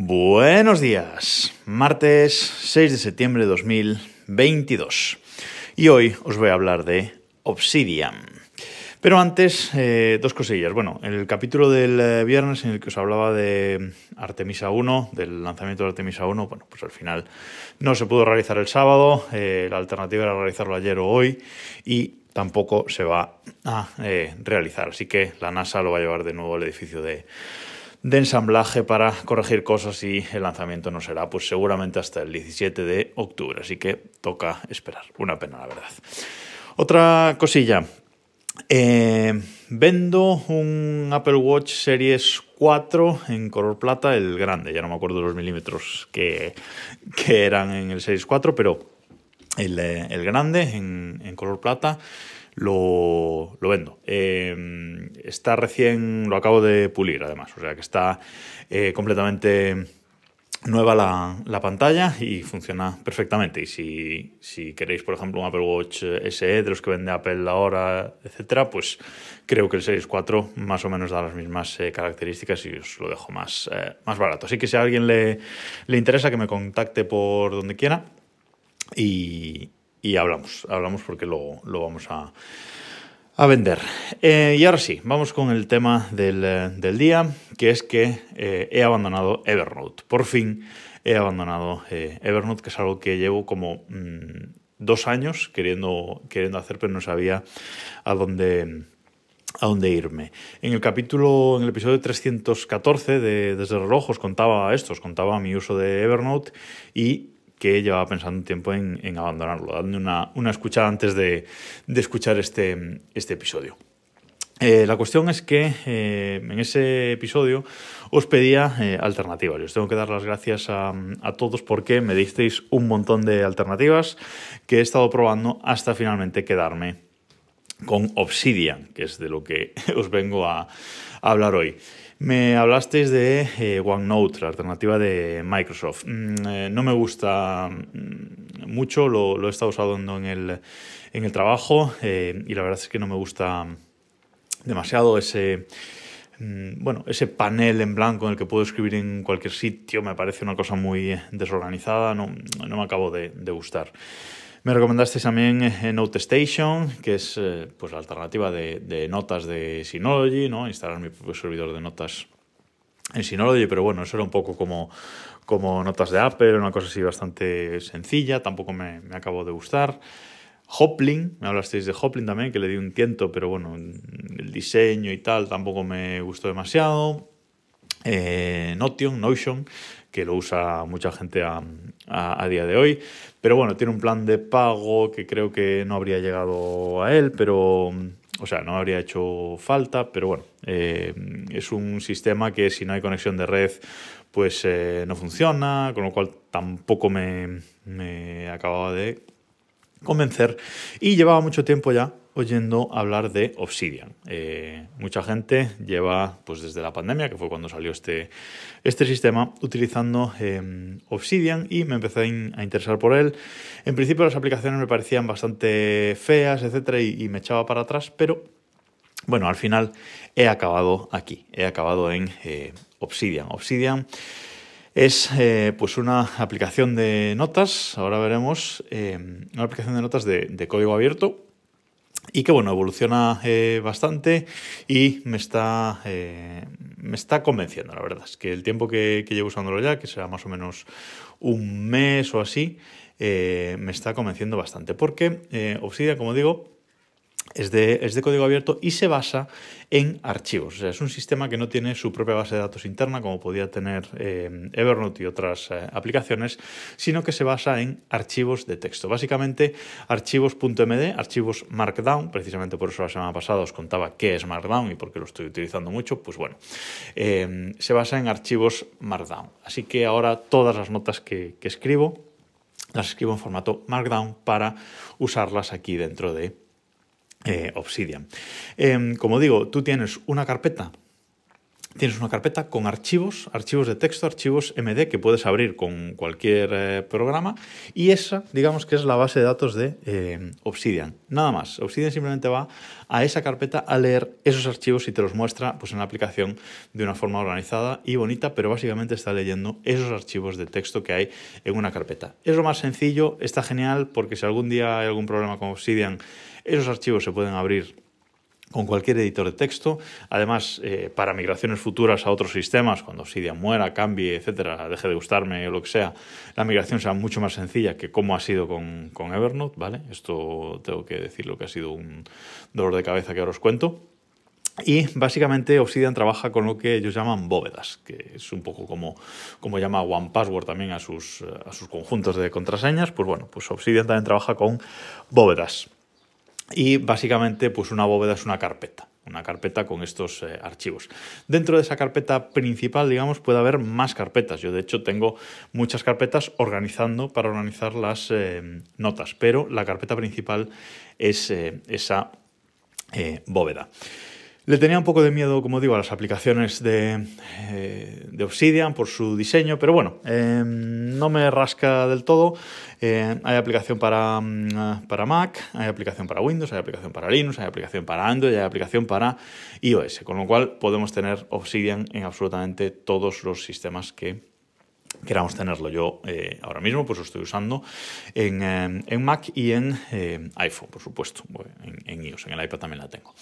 Buenos días, martes 6 de septiembre de 2022. Y hoy os voy a hablar de Obsidian. Pero antes, eh, dos cosillas. Bueno, el capítulo del eh, viernes en el que os hablaba de Artemisa 1, del lanzamiento de Artemisa 1, bueno, pues al final no se pudo realizar el sábado, eh, la alternativa era realizarlo ayer o hoy y tampoco se va a realizar. Así que la NASA lo va a llevar de nuevo al edificio de de ensamblaje para corregir cosas y el lanzamiento no será pues seguramente hasta el 17 de octubre, así que toca esperar. Una pena, la verdad. Otra cosilla. Eh, vendo un Apple Watch Series 4 en color plata, el grande, ya no me acuerdo los milímetros que, que eran en el Series 4, pero el, eh, el grande en, en color plata lo, vendo. Eh, está recién, lo acabo de pulir además, o sea que está eh, completamente nueva la, la, pantalla y funciona perfectamente. Y si, si, queréis, por ejemplo, un Apple Watch SE de los que vende Apple ahora, etcétera, pues creo que el Series 4 más o menos da las mismas eh, características y os lo dejo más, más barato. Así que si a alguien le, le interesa, que me contacte por donde quiera y, y hablamos, hablamos porque lo, lo vamos a, a vender. Eh, y ahora sí, vamos con el tema del, eh, del día, que es que eh, he abandonado Evernote. Por fin he abandonado Evernote, que es algo que llevo como mmm, dos años queriendo, queriendo hacer, pero no sabía a dónde a dónde irme. En el capítulo, en el episodio 314 de Desde el reloj os contaba esto, os contaba mi uso de Evernote y que llevaba pensando un tiempo en, abandonarlo, dando una, una escuchada antes de, de escuchar este, este episodio. Eh, la cuestión es que eh, en ese episodio os pedía eh, alternativas. os tengo que dar las gracias a, a, todos porque me disteis un montón de alternativas que he estado probando hasta finalmente quedarme con Obsidian, que es de lo que os vengo a hablar hoy. Me hablasteis de eh, OneNote, la alternativa de Microsoft. Mm, eh, no me gusta mm, mucho, lo, he estado usando en el, en el trabajo eh, y la verdad es que no me gusta demasiado ese mm, bueno, ese panel en blanco en el que puedo escribir en cualquier sitio me parece una cosa muy desorganizada, no, no me acabo de gustar. Me recomendasteis también eh, Note Station, que es eh, pues la alternativa de, de, notas de Synology, ¿no? instalar mi propio servidor de notas en Synology, pero bueno, eso era un poco como, como notas de Apple, una cosa así bastante sencilla, tampoco me, me acabó de gustar. Hoplin, me hablasteis de Hoplin también, que le di un tiento, pero bueno, el diseño y tal tampoco me gustó demasiado. Eh, Notion, Notion, que lo usa mucha gente a, día de hoy. Pero bueno, tiene un plan de pago que creo que no habría llegado a él, pero... O sea, no habría hecho falta, pero bueno, eh, es un sistema que si no hay conexión de red, pues eh, no funciona, con lo cual tampoco me, me acababa de convencer. Y llevaba mucho tiempo ya oyendo hablar de Obsidian. Eh, mucha gente lleva, pues desde la pandemia, que fue cuando salió este, este sistema, utilizando eh, Obsidian y me empecé a, in, a, interesar por él. En principio las aplicaciones me parecían bastante feas, etcétera, y, me echaba para atrás, pero bueno, al final he acabado aquí, he acabado en eh, Obsidian. Obsidian es eh, pues una aplicación de notas, ahora veremos, eh, una aplicación de notas de código abierto y que bueno, evoluciona eh, bastante y me está, eh, me está convenciendo, la verdad. Es que el tiempo que, que, llevo usándolo ya, que será más o menos un mes o así, eh, me está convenciendo bastante. Porque Obsidian, como digo, es de, es de, código abierto y se basa en archivos. Es un sistema que no tiene su propia base de datos interna, como podía tener eh, Evernote y otras eh, aplicaciones, sino que se basa en archivos de texto. Básicamente, archivos.md, archivos Markdown, precisamente por eso la semana pasada os contaba qué es Markdown y por qué lo estoy utilizando mucho, pues bueno, eh, se basa en archivos Markdown. Así que ahora todas las notas que escribo, las escribo en formato Markdown para usarlas aquí dentro de eh, Obsidian. Eh, como digo, tú tienes una carpeta tienes una carpeta con archivos, archivos de texto, archivos MD que puedes abrir con cualquier eh, programa y esa, digamos que es la base de datos de eh, Obsidian. Nada más. Obsidian simplemente va a esa carpeta a leer esos archivos y te los muestra pues, en la aplicación de una forma organizada y bonita, pero básicamente está leyendo esos archivos de texto que hay en una carpeta. Es lo más sencillo, está genial porque si algún día hay algún problema con Obsidian, esos archivos se pueden abrir con cualquier editor de texto. Además, eh, para migraciones futuras a otros sistemas, cuando Obsidian muera, cambie, etcétera, deje de gustarme o lo que sea, la migración será mucho más sencilla que como ha sido con, con Evernote, ¿vale? Esto tengo que decir lo que ha sido un dolor de cabeza que ahora os cuento. Y básicamente Obsidian trabaja con lo que ellos llaman bóvedas, que es un poco como, como llama OnePassword también a sus, a sus conjuntos de contraseñas. Pues bueno, pues Obsidian también trabaja con bóvedas. Y básicamente, pues una bóveda es una carpeta, una carpeta con estos eh, archivos. Dentro de esa carpeta principal, digamos, puede haber más carpetas. Yo, de hecho, tengo muchas carpetas organizando para organizar las eh, notas, pero la carpeta principal es eh, esa bóveda. Le tenía un poco de miedo, como digo, a las aplicaciones de, eh, Obsidian por su diseño, pero bueno, em, no me rasca del todo. Eh, hay aplicación para, mm, para Mac, hay aplicación para Windows, hay aplicación para Linux, hay aplicación para Android, hay aplicación para iOS, con lo cual podemos tener Obsidian en absolutamente todos los sistemas que queramos tenerlo. Yo eh, ahora mismo pues lo estoy usando en, en Mac y en iPhone, por supuesto, en iOS, en el iPad también la tengo.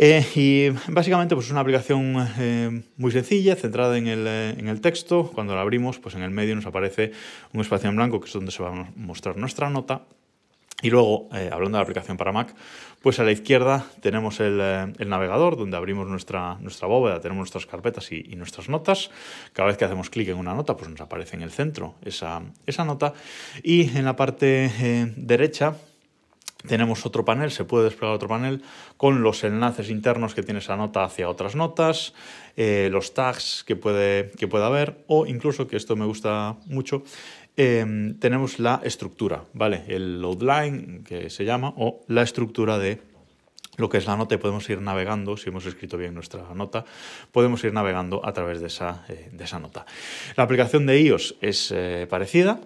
Eh, y básicamente pues es una aplicación eh, muy sencilla, centrada en el, eh, en el, texto. Cuando la abrimos, pues en el medio nos aparece un espacio en blanco que es donde se va a mostrar nuestra nota. Y luego, hablando de la aplicación para Mac, pues a la izquierda tenemos el, el navegador donde abrimos nuestra, nuestra bóveda, tenemos nuestras carpetas y, y, nuestras notas. Cada vez que hacemos clic en una nota, pues nos aparece en el centro esa, esa nota. Y en la parte derecha tenemos otro panel, se puede desplegar otro panel con los enlaces internos que tiene esa nota hacia otras notas, eh, los tags que puede, que pueda haber o incluso, que esto me gusta mucho, em, tenemos la estructura, ¿vale? El loadline que se llama o la estructura de lo que es la nota y podemos ir navegando, si hemos escrito bien nuestra nota, podemos ir navegando a través de esa, eh, de esa nota. La aplicación de iOS es eh, parecida,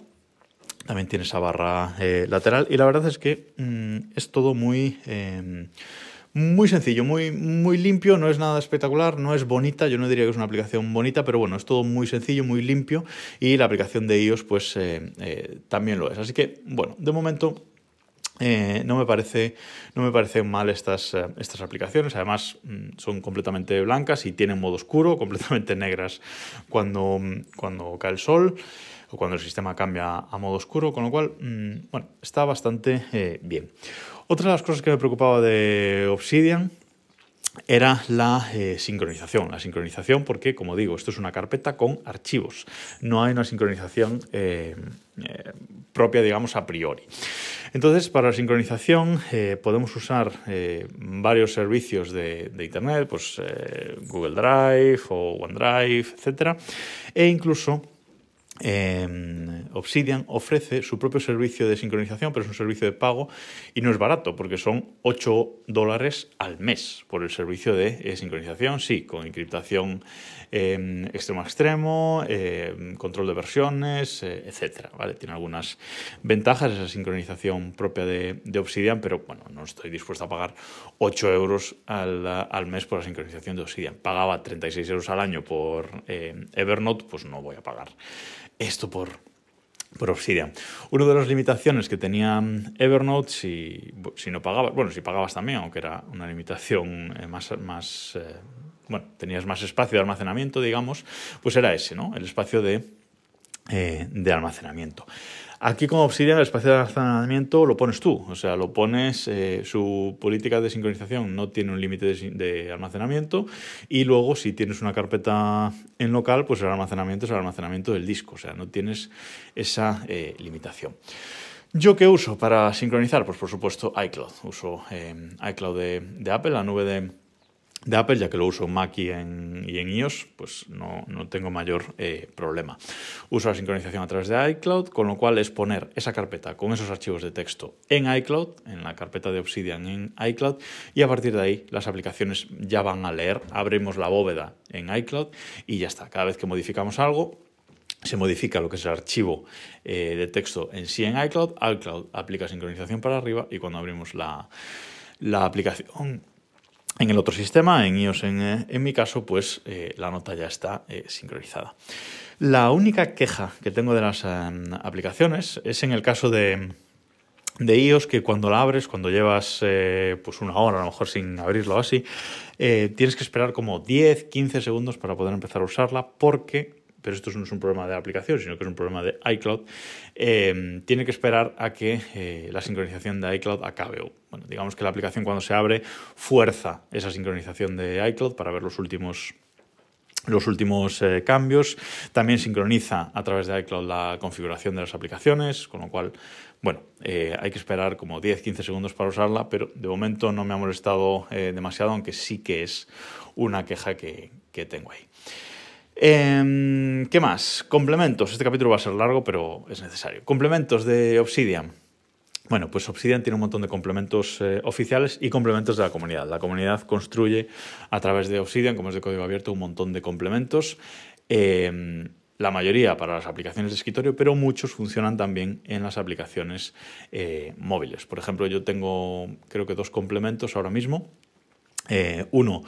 también tiene esa barra eh, lateral. Y la verdad es que mm, es todo muy, em, muy sencillo, muy, muy limpio, no es nada espectacular, no es bonita, yo no diría que es una aplicación bonita, pero bueno, es todo muy sencillo, muy limpio y la aplicación de iOS pues eh, eh, también lo es. Así que bueno, de momento no, me parece, no me parecen mal estas, estas aplicaciones, además mm, son completamente blancas y tienen modo oscuro, completamente negras cuando, cuando cae el sol o cuando el sistema cambia a modo oscuro, con lo cual, mm, bueno, está bastante eh, bien. Otra de las cosas que me preocupaba de Obsidian era la eh, sincronización. La sincronización porque, como digo, esto es una carpeta con archivos. No hay una sincronización eh, propia, digamos, a priori. Entonces, para la sincronización podemos usar varios servicios de, Internet, pues Google Drive o OneDrive, etc. E incluso Em, Obsidian ofrece su propio servicio de sincronización, pero es un servicio de pago y no es barato porque son 8 dólares al mes por el servicio de eh, sincronización, sí, con encriptación em, extremo a extremo, em, control de versiones, eh, etcétera. ¿vale? Tiene algunas ventajas esa sincronización propia de, Obsidian, pero bueno, no estoy dispuesto a pagar 8 euros al, al, mes por la sincronización de Obsidian. Pagaba 36 euros al año por Evernote, pues no voy a pagar esto por, por Obsidian. Una de las limitaciones que tenía Evernote, si, si no pagabas, bueno, si pagabas también, aunque era una limitación eh, más, más eh, bueno, tenías más espacio de almacenamiento, digamos, pues era ese, ¿no? El espacio de, eh, de almacenamiento. Aquí con Obsidian el espacio de almacenamiento lo pones tú, o sea, lo pones, eh, su política de sincronización no tiene un límite de, almacenamiento y luego si tienes una carpeta en local, pues el almacenamiento es el almacenamiento del disco, o sea, no tienes esa eh, limitación. ¿Yo qué uso para sincronizar? Pues por supuesto iCloud. Uso iCloud de, Apple, la nube de, de Apple, ya que lo uso en Mac y en, iOS, pues no, no tengo mayor eh, problema. Uso la sincronización a través de iCloud, con lo cual es poner esa carpeta con esos archivos de texto en iCloud, en la carpeta de Obsidian en iCloud, y a partir de ahí las aplicaciones ya van a leer, abrimos la bóveda en iCloud y ya está. Cada vez que modificamos algo, se modifica lo que es el archivo eh, de texto en sí en iCloud, iCloud aplica sincronización para arriba y cuando abrimos la, la aplicación en el otro sistema, en iOS en, eh, en mi caso, pues eh, la nota ya está eh, sincronizada. La única queja que tengo de las em, aplicaciones es en el caso de, de iOS que cuando la abres, cuando llevas pues una hora a lo mejor sin abrirlo así, tienes que esperar como 10, 15 segundos para poder empezar a usarla porque pero esto no es un problema de aplicación, sino que es un problema de iCloud, eh, tiene que esperar a que eh, la sincronización de iCloud acabe. Bueno, digamos que la aplicación cuando se abre fuerza esa sincronización de iCloud para ver los últimos los últimos eh, cambios. También sincroniza a través de iCloud la configuración de las aplicaciones, con lo cual, bueno, hay que esperar como 10-15 segundos para usarla, pero de momento no me ha molestado demasiado, aunque sí que es una queja que, que tengo ahí. Em, ¿Qué más? Complementos. Este capítulo va a ser largo, pero es necesario. Complementos de Obsidian. Bueno, pues Obsidian tiene un montón de complementos eh, oficiales y complementos de la comunidad. La comunidad construye a través de Obsidian, como es de código abierto, un montón de complementos. Em, la mayoría para las aplicaciones de escritorio, pero muchos funcionan también en las aplicaciones eh, móviles. Por ejemplo, yo tengo creo que dos complementos ahora mismo. Eh, uno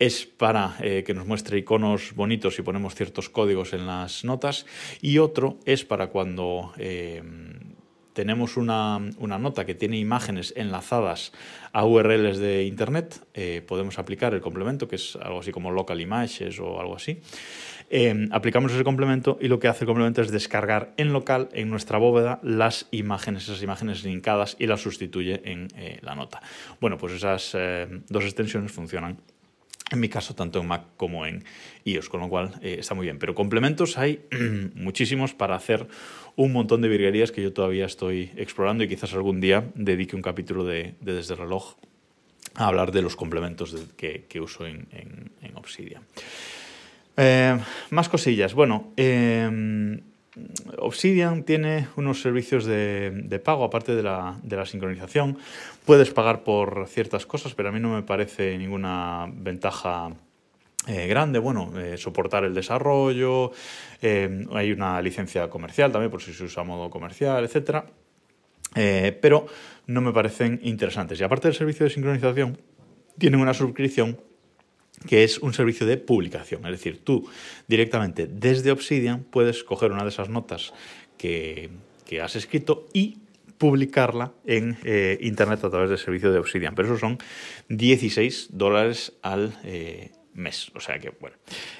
es para eh, que nos muestre iconos bonitos y ponemos ciertos códigos en las notas y otro es para cuando eh, tenemos una, nota que tiene imágenes enlazadas a URLs de Internet, eh, podemos aplicar el complemento, que es algo así como local images o algo así. aplicamos ese complemento y lo que hace el complemento es descargar en local, en nuestra bóveda, las imágenes, esas imágenes linkadas y las sustituye en la nota. Bueno, pues esas dos extensiones funcionan en mi caso, tanto en Mac como en iOS, con lo cual eh, está muy bien. Pero complementos hay muchísimos para hacer un montón de virguerías que yo todavía estoy explorando y quizás algún día dedique un capítulo de, Desde el reloj a hablar de los complementos que, uso en, Obsidian. Eh, más cosillas. Bueno, eh, Obsidian tiene unos servicios de, pago, aparte de la, sincronización. Puedes pagar por ciertas cosas, pero a mí no me parece ninguna ventaja eh, grande. Bueno, eh, soportar el desarrollo, eh, hay una licencia comercial también, por si se usa a modo comercial, etc. pero no me parecen interesantes. Y aparte del servicio de sincronización, tienen una suscripción que es un servicio de publicación. Es decir, tú directamente desde Obsidian puedes coger una de esas notas que, has escrito y publicarla en eh, Internet a través del servicio de Obsidian. Pero eso son 16 dólares al eh, mes. O sea que, bueno,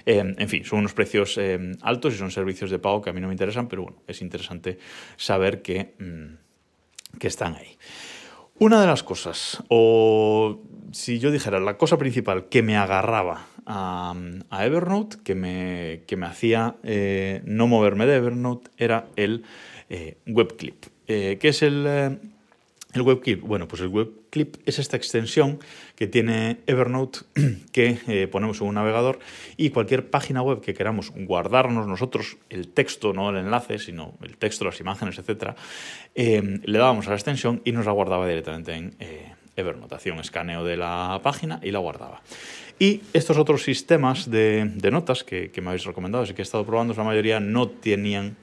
eh, en fin, son unos precios altos y son servicios de pago que a mí no me interesan, pero bueno, es interesante saber que, mm, que están ahí. Una de las cosas, o si yo dijera la cosa principal que me agarraba a, Evernote, que me, me hacía eh, no moverme de Evernote, era el eh, WebClip. Eh, ¿Qué es el, el WebClip? Bueno, pues el WebClip es esta extensión que tiene Evernote que ponemos en un navegador y cualquier página web que queramos guardarnos nosotros, el texto, no el enlace, sino el texto, las imágenes, etc., le dábamos a la extensión y nos la guardaba directamente en Evernote. Hacía un escaneo de la página y la guardaba. Y estos otros sistemas de, notas que, me habéis recomendado y que he estado probando, la mayoría no tenían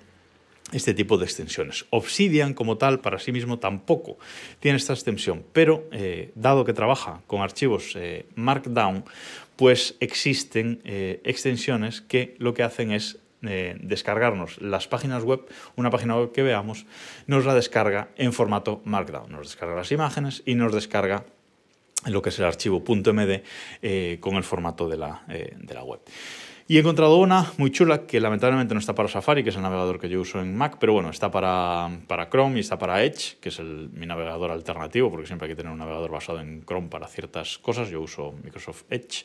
este tipo de extensiones. Obsidian como tal para sí mismo tampoco tiene esta extensión, pero eh, dado que trabaja con archivos eh, Markdown, pues existen eh, extensiones que lo que hacen es descargarnos las páginas web, una página web que veamos, nos la descarga en formato Markdown. Nos descarga las imágenes y nos descarga lo que es el archivo .md con el formato de la, de la web. Y he encontrado una muy chula que lamentablemente no está para Safari, que es el navegador que yo uso en Mac, pero bueno, está para, para Chrome y está para Edge, que es el, mi navegador alternativo, porque siempre hay que tener un navegador basado en Chrome para ciertas cosas. Yo uso Microsoft Edge.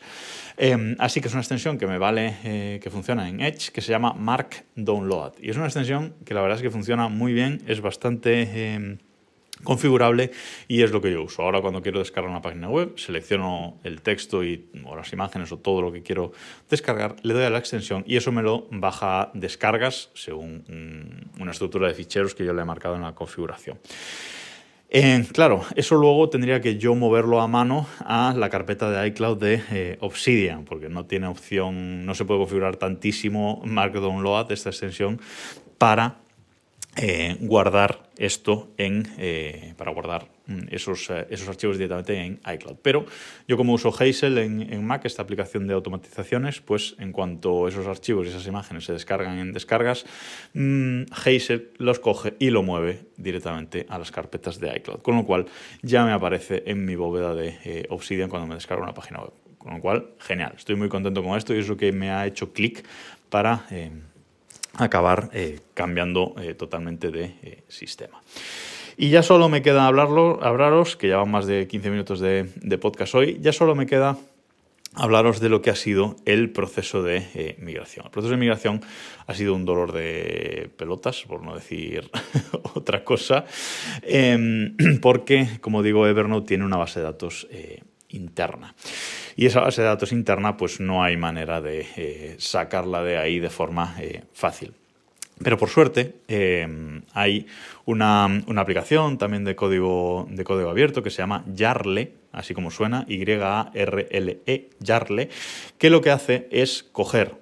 Em, así que es una extensión que me vale, eh, que funciona en Edge, que se llama Mark Download. Y es una extensión que la verdad es que funciona muy bien, es bastante... Em, configurable y es lo que yo uso. Ahora cuando quiero descargar una página web, selecciono el texto y, o las imágenes o todo lo que quiero descargar, le doy a la extensión y eso me lo baja a descargas según una estructura de ficheros que yo le he marcado en la configuración. Eh, claro, eso luego tendría que yo moverlo a mano a la carpeta de iCloud de eh, Obsidian, porque no tiene opción, no se puede configurar tantísimo Markdown Load, esta extensión, para eh, guardar esto en, eh, para guardar mm, esos, eh, esos archivos directamente en iCloud. Pero yo como uso Hazel en, Mac, esta aplicación de automatizaciones, pues en cuanto esos archivos y esas imágenes se descargan en descargas, mm, Hazel los coge y lo mueve directamente a las carpetas de iCloud. Con lo cual ya me aparece en mi bóveda de Obsidian cuando me descargo una página web. Con lo cual, genial. Estoy muy contento con esto y es lo que me ha hecho clic para acabar eh, cambiando eh, totalmente de eh, sistema. Y ya solo me queda hablaros, que ya van más de 15 minutos de, podcast hoy, ya solo me queda hablaros de lo que ha sido el proceso de migración. El proceso de migración ha sido un dolor de pelotas, por no decir otra cosa, em, porque, como digo, Evernote tiene una base de datos interna. Y esa base de datos interna, pues no hay manera de eh, sacarla de ahí de forma eh, fácil. Pero por suerte eh, hay una, aplicación también de código, de código abierto que se llama Yarle, así como suena, Y-A-R-L-E, Yarle, que lo que hace es coger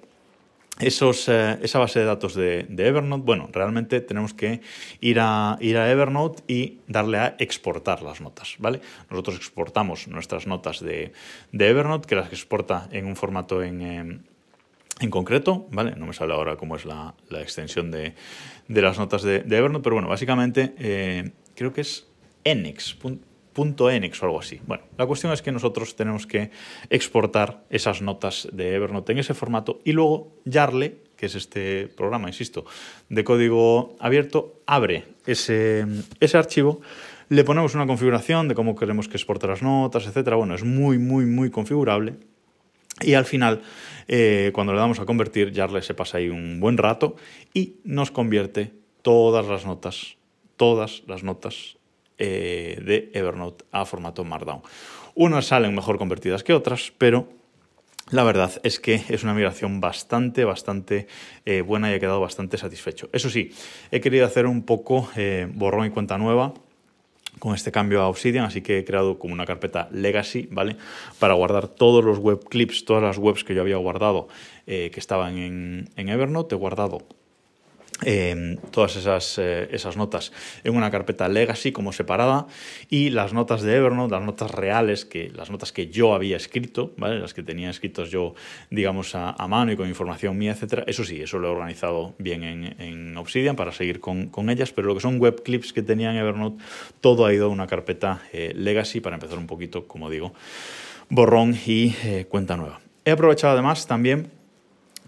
esos, eh, esa base de datos de, Evernote, bueno, realmente tenemos que ir a, ir a Evernote y darle a exportar las notas, ¿vale? Nosotros exportamos nuestras notas de, Evernote, que las exporta en un formato en, concreto, ¿vale? No me sale ahora cómo es la, extensión de, las notas de, Evernote, pero bueno, básicamente eh, creo que es Enex, .enix o algo así. Bueno, la cuestión es que nosotros tenemos que exportar esas notas de Evernote en ese formato y luego Yarle, que es este programa, insisto, de código abierto, abre ese, ese archivo, le ponemos una configuración de cómo queremos que exporte las notas, etcétera. Bueno, es muy, muy, muy configurable. Y al final, eh, cuando le damos a convertir, Yarle se pasa ahí un buen rato y nos convierte todas las notas, todas las notas eh, de Evernote a formato Markdown. Unas salen mejor convertidas que otras, pero la verdad es que es una migración bastante, bastante eh, buena y he quedado bastante satisfecho. Eso sí, he querido hacer un poco eh, borrón y cuenta nueva con este cambio a Obsidian, así que he creado como una carpeta Legacy, ¿vale? Para guardar todos los web clips, todas las webs que yo había guardado que estaban en, en Evernote. He guardado Em, todas esas, eh, esas, notas en una carpeta legacy como separada y las notas de Evernote, las notas reales, que, las notas que yo había escrito, ¿vale? las que tenía escritas yo, digamos, a, mano y con información mía, etcétera, eso sí, eso lo he organizado bien en, Obsidian para seguir con, ellas, pero lo que son web clips que tenía en Evernote, todo ha ido a una carpeta eh, legacy para empezar un poquito, como digo, borrón y eh, cuenta nueva. He aprovechado además también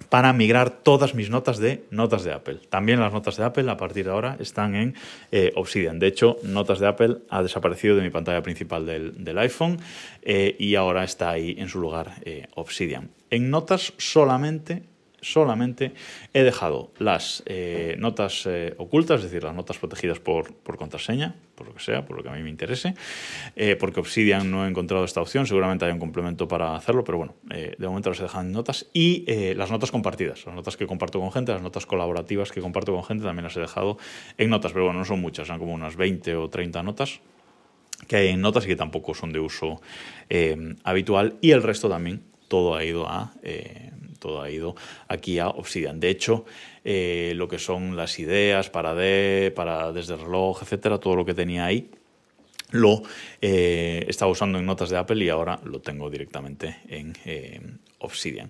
para migrar todas mis notas de notas de Apple. También las notas de Apple a partir de ahora están en eh, Obsidian. De hecho, notas de Apple ha desaparecido de mi pantalla principal del, iPhone eh, y ahora está ahí en su lugar eh, Obsidian. En notas solamente solamente he dejado las eh, notas eh, ocultas, es decir, las notas protegidas por, contraseña, por lo que sea, por lo que a mí me interese, eh, porque Obsidian no he encontrado esta opción, seguramente hay un complemento para hacerlo, pero bueno, de momento las he dejado en notas, y las notas compartidas, las notas que comparto con gente, las notas colaborativas que comparto con gente, también las he dejado en notas, pero bueno, no son muchas, son como unas 20 o 30 notas que hay en notas y que tampoco son de uso habitual, y el resto también, todo ha ido a todo ha ido aquí a Obsidian. De hecho, eh, lo que son las ideas para, de, para desde el reloj, etcétera, todo lo que tenía ahí, lo eh, estaba usando en notas de Apple y ahora lo tengo directamente en eh, Obsidian.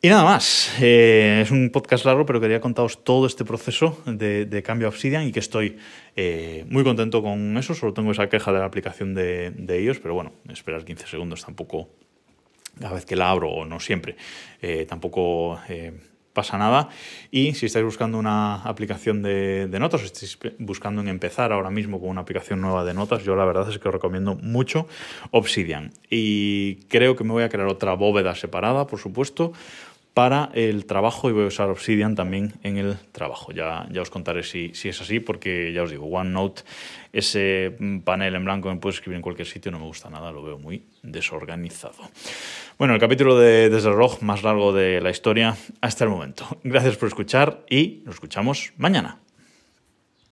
Y nada más, es un podcast largo, pero quería contaros todo este proceso de, cambio a Obsidian y que estoy muy contento con eso. Solo tengo esa queja de la aplicación de, de ellos, pero bueno, esperar 15 segundos tampoco cada vez que la abro, o no siempre, eh, tampoco eh, pasa nada. Y si estáis buscando una aplicación de, notas, estáis buscando en empezar ahora mismo con una aplicación nueva de notas, yo la verdad es que os recomiendo mucho Obsidian. Y creo que me voy a crear otra bóveda separada, por supuesto, para el trabajo y voy a usar Obsidian también en el trabajo. Ya, ya os contaré si, si es así, porque ya os digo, OneNote, ese panel en blanco me puedo escribir en cualquier sitio, no me gusta nada, lo veo muy desorganizado. Bueno, el capítulo de Desde el más largo de la historia hasta el momento. Gracias por escuchar y nos escuchamos mañana.